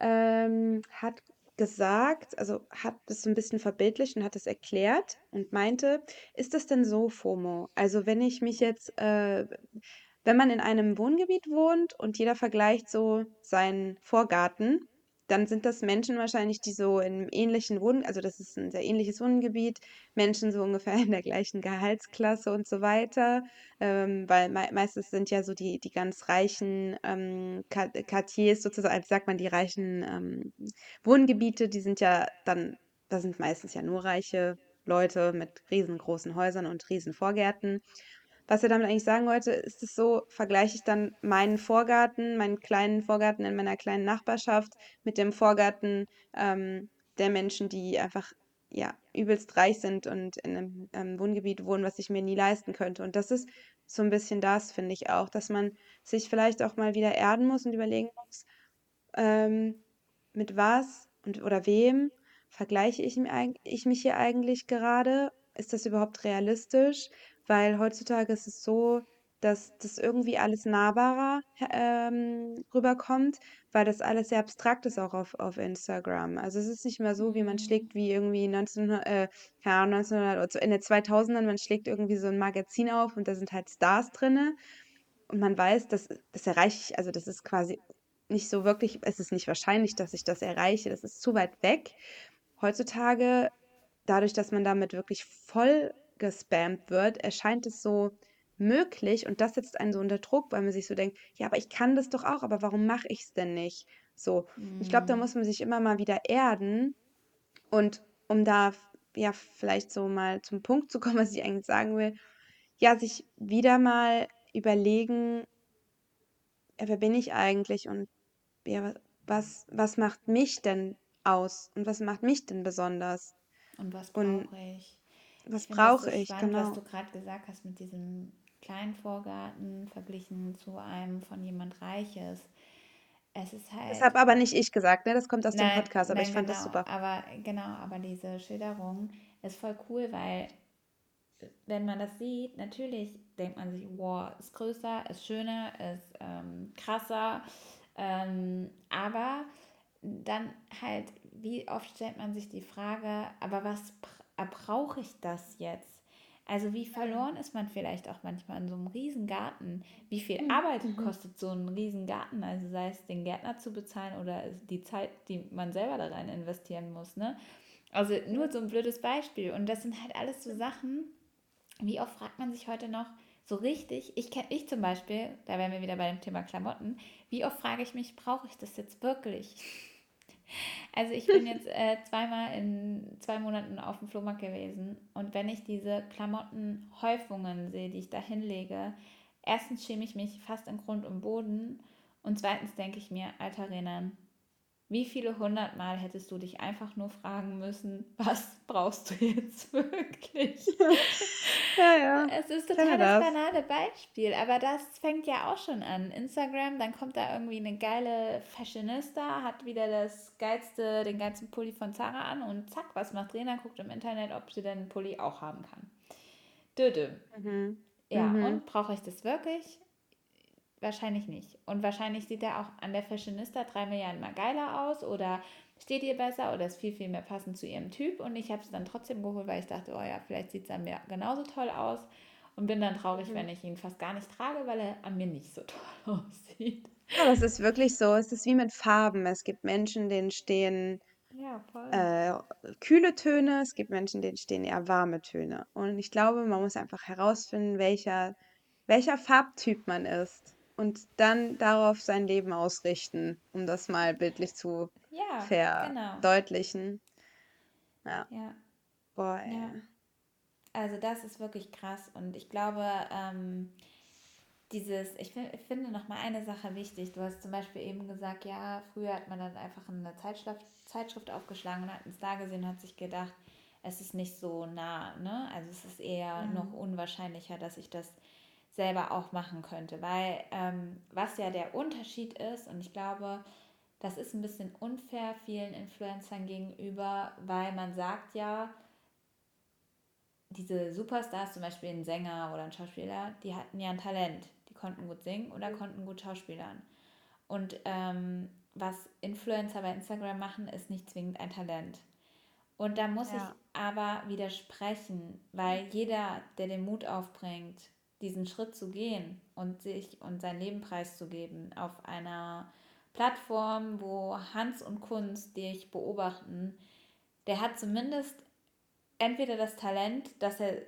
ähm, hat gesagt, also hat das so ein bisschen verbildlicht und hat es erklärt und meinte, ist das denn so FOMO? Also wenn ich mich jetzt, äh, wenn man in einem Wohngebiet wohnt und jeder vergleicht so seinen Vorgarten, dann sind das Menschen wahrscheinlich, die so in ähnlichen Wohn also das ist ein sehr ähnliches Wohngebiet, Menschen so ungefähr in der gleichen Gehaltsklasse und so weiter, ähm, weil mei meistens sind ja so die die ganz reichen, ähm, Quar Quartiers sozusagen, wie sagt man, die reichen, ähm, Wohngebiete, die sind ja dann da sind meistens ja nur reiche Leute mit riesengroßen Häusern und riesen Vorgärten. Was er damit eigentlich sagen wollte, ist es so, vergleiche ich dann meinen Vorgarten, meinen kleinen Vorgarten in meiner kleinen Nachbarschaft mit dem Vorgarten ähm, der Menschen, die einfach ja übelst reich sind und in einem ähm, Wohngebiet wohnen, was ich mir nie leisten könnte. Und das ist so ein bisschen das, finde ich auch, dass man sich vielleicht auch mal wieder erden muss und überlegen muss, ähm, mit was und oder wem vergleiche ich mich hier eigentlich gerade? Ist das überhaupt realistisch? Weil heutzutage ist es so, dass das irgendwie alles nahbarer ähm, rüberkommt, weil das alles sehr abstrakt ist auch auf, auf Instagram. Also es ist nicht mehr so, wie man Mhm. schlägt wie irgendwie 1900, äh, keine Ahnung, 1900 oder in den 2000ern, man schlägt irgendwie so ein Magazin auf und da sind halt Stars drinne und man weiß, dass das erreiche ich, also das ist quasi nicht so wirklich, es ist nicht wahrscheinlich, dass ich das erreiche, das ist zu weit weg. Heutzutage, dadurch, dass man damit wirklich voll gespammt wird, erscheint es so möglich und das setzt einen so unter Druck, weil man sich so denkt, ja, aber ich kann das doch auch, aber warum mache ich es denn nicht? So, ich glaube, da Mhm. muss man sich immer mal wieder erden und um da ja vielleicht so mal zum Punkt zu kommen, was ich eigentlich sagen will, ja, sich wieder mal überlegen, ja, wer bin ich eigentlich und ja, wa- was, was macht mich denn aus und was macht mich denn besonders Und was brauche ich? Ich was das brauche ich, spannend, was genau. du gerade gesagt hast mit diesem kleinen Vorgarten verglichen zu einem von jemand Reiches. Es ist Das halt habe aber nicht ich gesagt, ne? Das kommt aus dem Nein, Podcast, aber ich nein, fand das genau, super. aber genau, aber diese Schilderung ist voll cool, weil wenn man das sieht, natürlich denkt man sich, wow, ist größer, ist schöner, ist ähm, krasser, ähm, aber dann halt, wie oft stellt man sich die Frage, aber was brauche ich das jetzt? Also wie verloren ist man vielleicht auch manchmal in so einem Riesengarten? Wie viel Mhm. Arbeit Mhm. kostet so ein Riesengarten? Also sei es den Gärtner zu bezahlen oder die Zeit, die man selber da rein investieren muss, ne? Also nur so ein blödes Beispiel. Und das sind halt alles so Sachen, wie oft fragt man sich heute noch so richtig, ich kenne ich zum Beispiel, da wären wir wieder bei dem Thema Klamotten, wie oft frage ich mich, brauche ich das jetzt wirklich? Also ich bin jetzt äh, zweimal in zwei Monaten auf dem Flohmarkt gewesen. Und wenn ich diese Klamottenhäufungen sehe, die ich da hinlege, erstens schäme ich mich fast in Grund und Boden. Und zweitens denke ich mir, alter Renan, wie viele hundertmal hättest du dich einfach nur fragen müssen, was brauchst du jetzt wirklich? Ja, ja, Es ist total das banale Beispiel, aber das fängt ja auch schon an. Instagram, dann kommt da irgendwie eine geile Fashionista, hat wieder das geilste, den geilsten Pulli von Zara an und zack, was macht Rena? Guckt im Internet, ob sie den Pulli auch haben kann. Dödö. Mhm. Ja, Mhm. und brauche ich das wirklich? Wahrscheinlich nicht. Und wahrscheinlich sieht er auch an der Fashionista drei Milliarden mal geiler aus oder steht ihr besser oder ist viel, viel mehr passend zu ihrem Typ. Und ich habe es dann trotzdem geholt, weil ich dachte, oh ja, vielleicht sieht es an mir genauso toll aus. Und bin dann traurig, Mhm. wenn ich ihn fast gar nicht trage, weil er an mir nicht so toll aussieht. Ja, das ist wirklich so. Es ist wie mit Farben. Es gibt Menschen, denen stehen Ja, äh, kühle Töne, es gibt Menschen, denen stehen eher warme Töne. Und ich glaube, man muss einfach herausfinden, welcher, welcher Farbtyp man ist und dann darauf sein Leben ausrichten, um das mal bildlich zu Ja, genau. verdeutlichen. Ja, Ja, boah, ja. ey. Also das ist wirklich krass. Und ich glaube, ähm, dieses, ich, ich finde noch mal eine Sache wichtig. Du hast zum Beispiel eben gesagt, ja, früher hat man dann einfach in eine Zeitschrift, Zeitschrift aufgeschlagen und hat einen Star gesehen und hat sich gedacht, es ist nicht so nah, ne? Also es ist eher noch Mhm. unwahrscheinlicher, dass ich das selber auch machen könnte. Weil ähm, was ja der Unterschied ist, und ich glaube, das ist ein bisschen unfair vielen Influencern gegenüber, weil man sagt ja, diese Superstars, zum Beispiel ein Sänger oder ein Schauspieler, die hatten ja ein Talent. Die konnten gut singen oder konnten gut schauspielern. Und ähm, was Influencer bei Instagram machen, ist nicht zwingend ein Talent. Und da muss ich Ja. aber widersprechen, weil jeder, der den Mut aufbringt, diesen Schritt zu gehen und sich und sein Leben preiszugeben auf einer Plattformen, wo Hans und Kunst dich beobachten, der hat zumindest entweder das Talent, dass er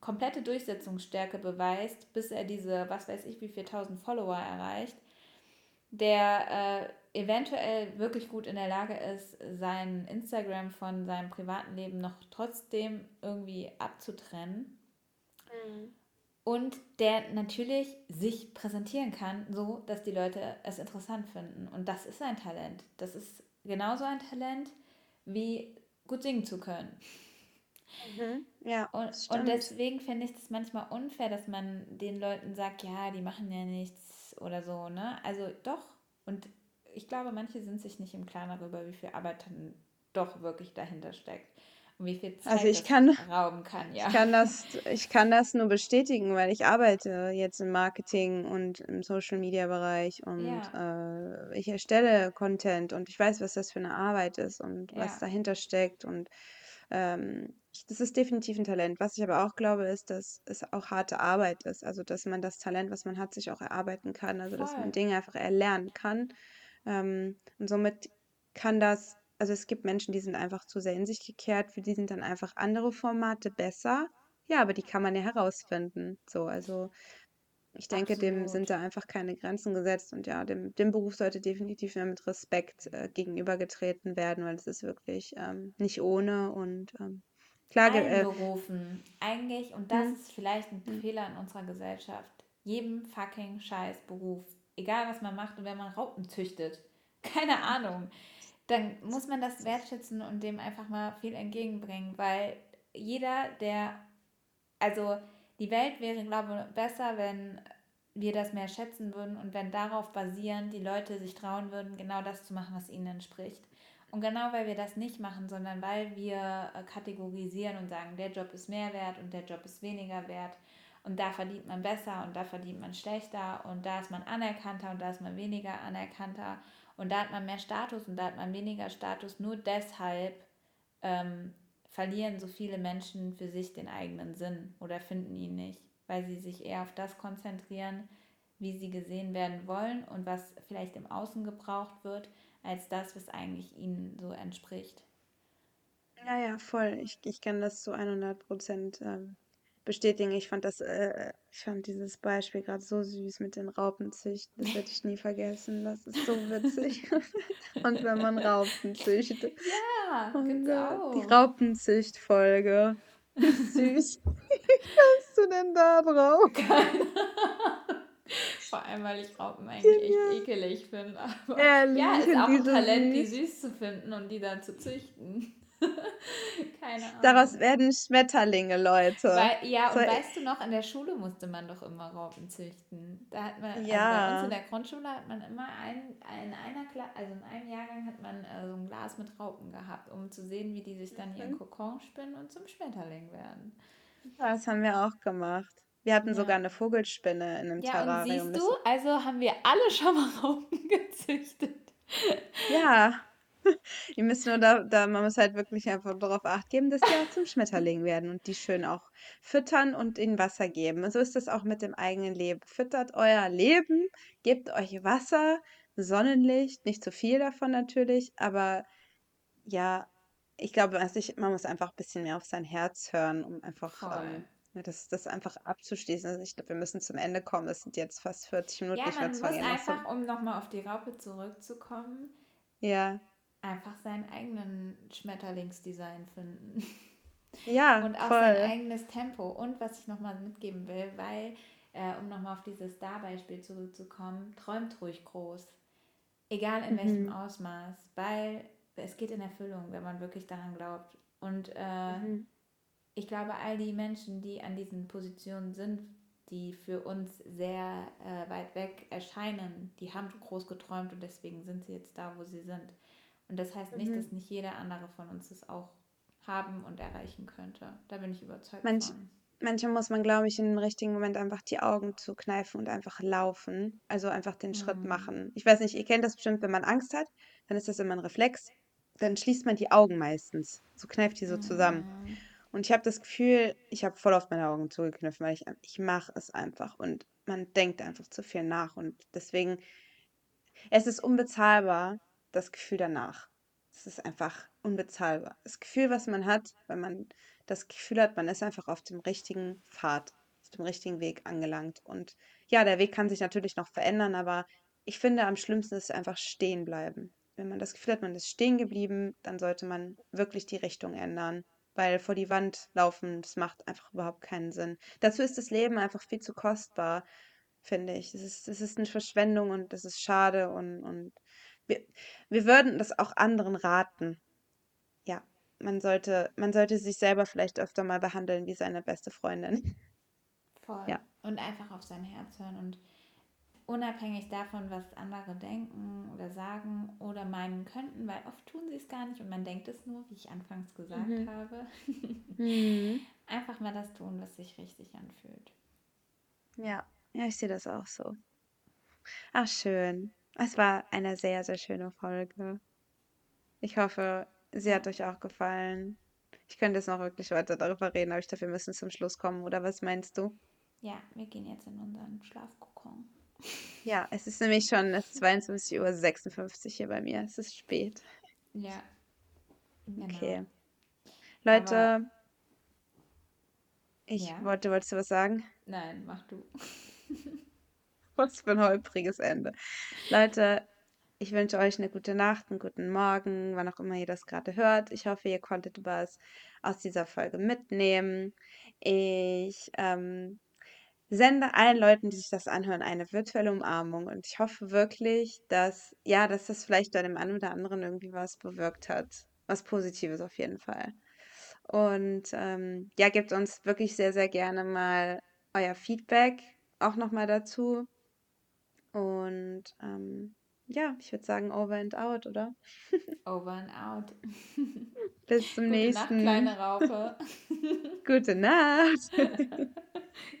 komplette Durchsetzungsstärke beweist, bis er diese, was weiß ich, wie viel tausend Follower erreicht, der äh, eventuell wirklich gut in der Lage ist, sein Instagram von seinem privaten Leben noch trotzdem irgendwie abzutrennen. Mhm. Und der natürlich sich präsentieren kann, so dass die Leute es interessant finden. Und das ist ein Talent. Das ist genauso ein Talent, wie gut singen zu können. Mhm. Ja, und, und deswegen finde ich es manchmal unfair, dass man den Leuten sagt, ja, die machen ja nichts oder so, ne? Also doch. Und ich glaube, manche sind sich nicht im Klaren darüber, wie viel Arbeit dann doch wirklich dahinter steckt. Und wie viel Zeit also ich kann, rauben kann, ja. Ich kann, das, ich kann das nur bestätigen, weil ich arbeite jetzt im Marketing und im Social Media Bereich und ja. äh, ich erstelle Content und ich weiß, was das für eine Arbeit ist und ja. was dahinter steckt und ähm, das ist definitiv ein Talent. Was ich aber auch glaube, ist, dass es auch harte Arbeit ist. Also, dass man das Talent, was man hat, sich auch erarbeiten kann. Also, dass man Dinge einfach erlernen kann. Ähm, und somit kann das, also es gibt Menschen, die sind einfach zu sehr in sich gekehrt, für die sind dann einfach andere Formate besser. Ja, aber die kann man ja herausfinden. So, also ich denke, dem sind da einfach keine Grenzen gesetzt und ja, dem, dem Beruf sollte definitiv mehr mit Respekt äh, gegenübergetreten werden, weil es ist wirklich ähm, nicht ohne und ähm, klar. Allen äh, Berufen, eigentlich, und das hm. ist vielleicht ein hm. Fehler in unserer Gesellschaft, jedem fucking scheiß Beruf, egal was man macht und wenn man Raupen züchtet, keine Ahnung, dann muss man das wertschätzen und dem einfach mal viel entgegenbringen, weil jeder, der, also die Welt wäre, glaube ich, besser, wenn wir das mehr schätzen würden und wenn darauf basierend die Leute sich trauen würden, genau das zu machen, was ihnen entspricht. Und genau weil wir das nicht machen, sondern weil wir kategorisieren und sagen, der Job ist mehr wert und der Job ist weniger wert und da verdient man besser und da verdient man schlechter und da ist man anerkannter und da ist man weniger anerkannter und da hat man mehr Status und da hat man weniger Status. Nur deshalb ähm, verlieren so viele Menschen für sich den eigenen Sinn oder finden ihn nicht, weil sie sich eher auf das konzentrieren, wie sie gesehen werden wollen und was vielleicht im Außen gebraucht wird, als das, was eigentlich ihnen so entspricht. Ja, ja, voll. Ich, ich kann das zu 100 Prozent ähm, bestätigen. Ich fand das, äh, ich fand dieses Beispiel gerade so süß mit den Raupenzüchten. Das werde ich nie vergessen. Das ist so witzig. Und wenn man Raupen züchtet. Ja, oh genau. Die Raupenzücht-Folge. Süß. Wie kommst du denn da drauf? Vor allem, weil ich Raupen eigentlich echt ekelig finde. Aber Ehrlich, ja, ist auch ein Talent, die süß zu finden und die dann zu züchten. Keine Ahnung. Daraus werden Schmetterlinge, Leute. Weil, ja, und weißt du noch, in der Schule musste man doch immer Raupen züchten. Da hat man, ja. also bei uns in der Grundschule hat man immer ein, in einer Klasse, also in einem Jahrgang hat man äh, so ein Glas mit Raupen gehabt, um zu sehen, wie die sich dann mhm. ihren Kokon spinnen und zum Schmetterling werden. Das haben wir auch gemacht. Wir hatten ja. sogar eine Vogelspinne in einem ja, Terrarium. Und siehst du, also haben wir alle schon mal Raupen gezüchtet. Ja, Die müssen nur da, da, man muss halt wirklich einfach darauf acht geben, dass die auch zum Schmetterling werden und die schön auch füttern und ihnen Wasser geben. Und so ist das auch mit dem eigenen Leben. Füttert euer Leben, gebt euch Wasser, Sonnenlicht, nicht zu viel davon natürlich, aber ja, ich glaube, man muss einfach ein bisschen mehr auf sein Herz hören, um einfach ähm, das, das einfach abzuschließen. Also ich glaube, wir müssen zum Ende kommen. Es sind jetzt fast 40 Minuten. Ja, man muss einfach, um nochmal auf die Raupe zurückzukommen, ja einfach seinen eigenen Schmetterlingsdesign finden. Ja, und auch voll. sein eigenes Tempo. Und was ich nochmal mitgeben will, weil, äh, um nochmal auf dieses Star-Beispiel zurückzukommen, träumt ruhig groß. Egal in mhm. welchem Ausmaß, weil es geht in Erfüllung, wenn man wirklich daran glaubt. Und äh, mhm. ich glaube, all die Menschen, die an diesen Positionen sind, die für uns sehr äh, weit weg erscheinen, die haben groß geträumt und deswegen sind sie jetzt da, wo sie sind. Und das heißt nicht, mhm. dass nicht jeder andere von uns es auch haben und erreichen könnte. Da bin ich überzeugt Manch, von. Manchmal muss man, glaube ich, in dem richtigen Moment einfach die Augen zukneifen und einfach laufen. Also einfach den mhm. Schritt machen. Ich weiß nicht, ihr kennt das bestimmt, wenn man Angst hat, dann ist das immer ein Reflex. Dann schließt man die Augen meistens. So kneift die so mhm. zusammen. Und ich habe das Gefühl, ich habe voll auf meine Augen zugeknüpft, weil ich, ich mache es einfach und man denkt einfach zu viel nach. Und deswegen Es ist unbezahlbar, das Gefühl danach. Es ist einfach unbezahlbar. Das Gefühl, was man hat, wenn man das Gefühl hat, man ist einfach auf dem richtigen Pfad, auf dem richtigen Weg angelangt. Und ja, der Weg kann sich natürlich noch verändern, aber ich finde, am schlimmsten ist einfach stehen bleiben. Wenn man das Gefühl hat, man ist stehen geblieben, dann sollte man wirklich die Richtung ändern, weil vor die Wand laufen, das macht einfach überhaupt keinen Sinn. Dazu ist das Leben einfach viel zu kostbar, finde ich. Es ist, es ist eine Verschwendung und das ist schade und, und wir, wir würden das auch anderen raten. Ja, man sollte, man sollte sich selber vielleicht öfter mal behandeln wie seine beste Freundin. Voll. Ja. Und einfach auf sein Herz hören und unabhängig davon, was andere denken oder sagen oder meinen könnten, weil oft tun sie es gar nicht und man denkt es nur, wie ich anfangs gesagt Mhm. habe. Mhm. Einfach mal das tun, was sich richtig anfühlt. Ja, ja, ich sehe das auch so. Ach, schön. Es war eine sehr, sehr schöne Folge. Ich hoffe, sie hat euch auch gefallen. Ich könnte jetzt noch wirklich weiter darüber reden, aber ich glaube, wir müssen zum Schluss kommen, oder was meinst du? ja, wir gehen jetzt in unseren Schlafkokon. Ja, es ist nämlich schon es ist 22.56 Uhr hier bei mir. Es ist spät. Ja, genau. Okay. Aber Leute, ich ja, wollte, wolltest du was sagen? nein, mach du. Was für ein holpriges Ende. Leute, ich wünsche euch eine gute Nacht, einen guten Morgen, wann auch immer ihr das gerade hört. Ich hoffe, ihr konntet was aus dieser Folge mitnehmen. Ich ähm, sende allen Leuten, die sich das anhören, eine virtuelle Umarmung und ich hoffe wirklich, dass, ja, dass das vielleicht bei dem einen oder anderen irgendwie was bewirkt hat. Was Positives auf jeden Fall. Und ähm, ja, gebt uns wirklich sehr, sehr gerne mal euer Feedback auch nochmal dazu. Und ähm, ja, ich würde sagen, over and out, oder? Over and out. Bis zum Gute Nacht, nächsten. kleine Raupe. Gute Nacht.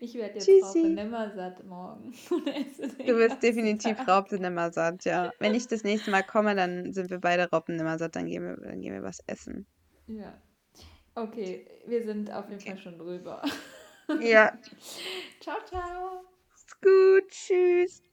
Ich werde jetzt Raupe Tschüssi. nimmersatt morgen Du wirst definitiv Tag. Raubtennimmersatt, ja. Wenn ich das nächste Mal komme, dann sind wir beide Raubtennimmersatt, dann gehen wir, dann gehen wir was essen. Ja. Okay, wir sind auf jeden Okay. Fall schon drüber. Ja, Ciao, ciao. ist gut. Tschüss.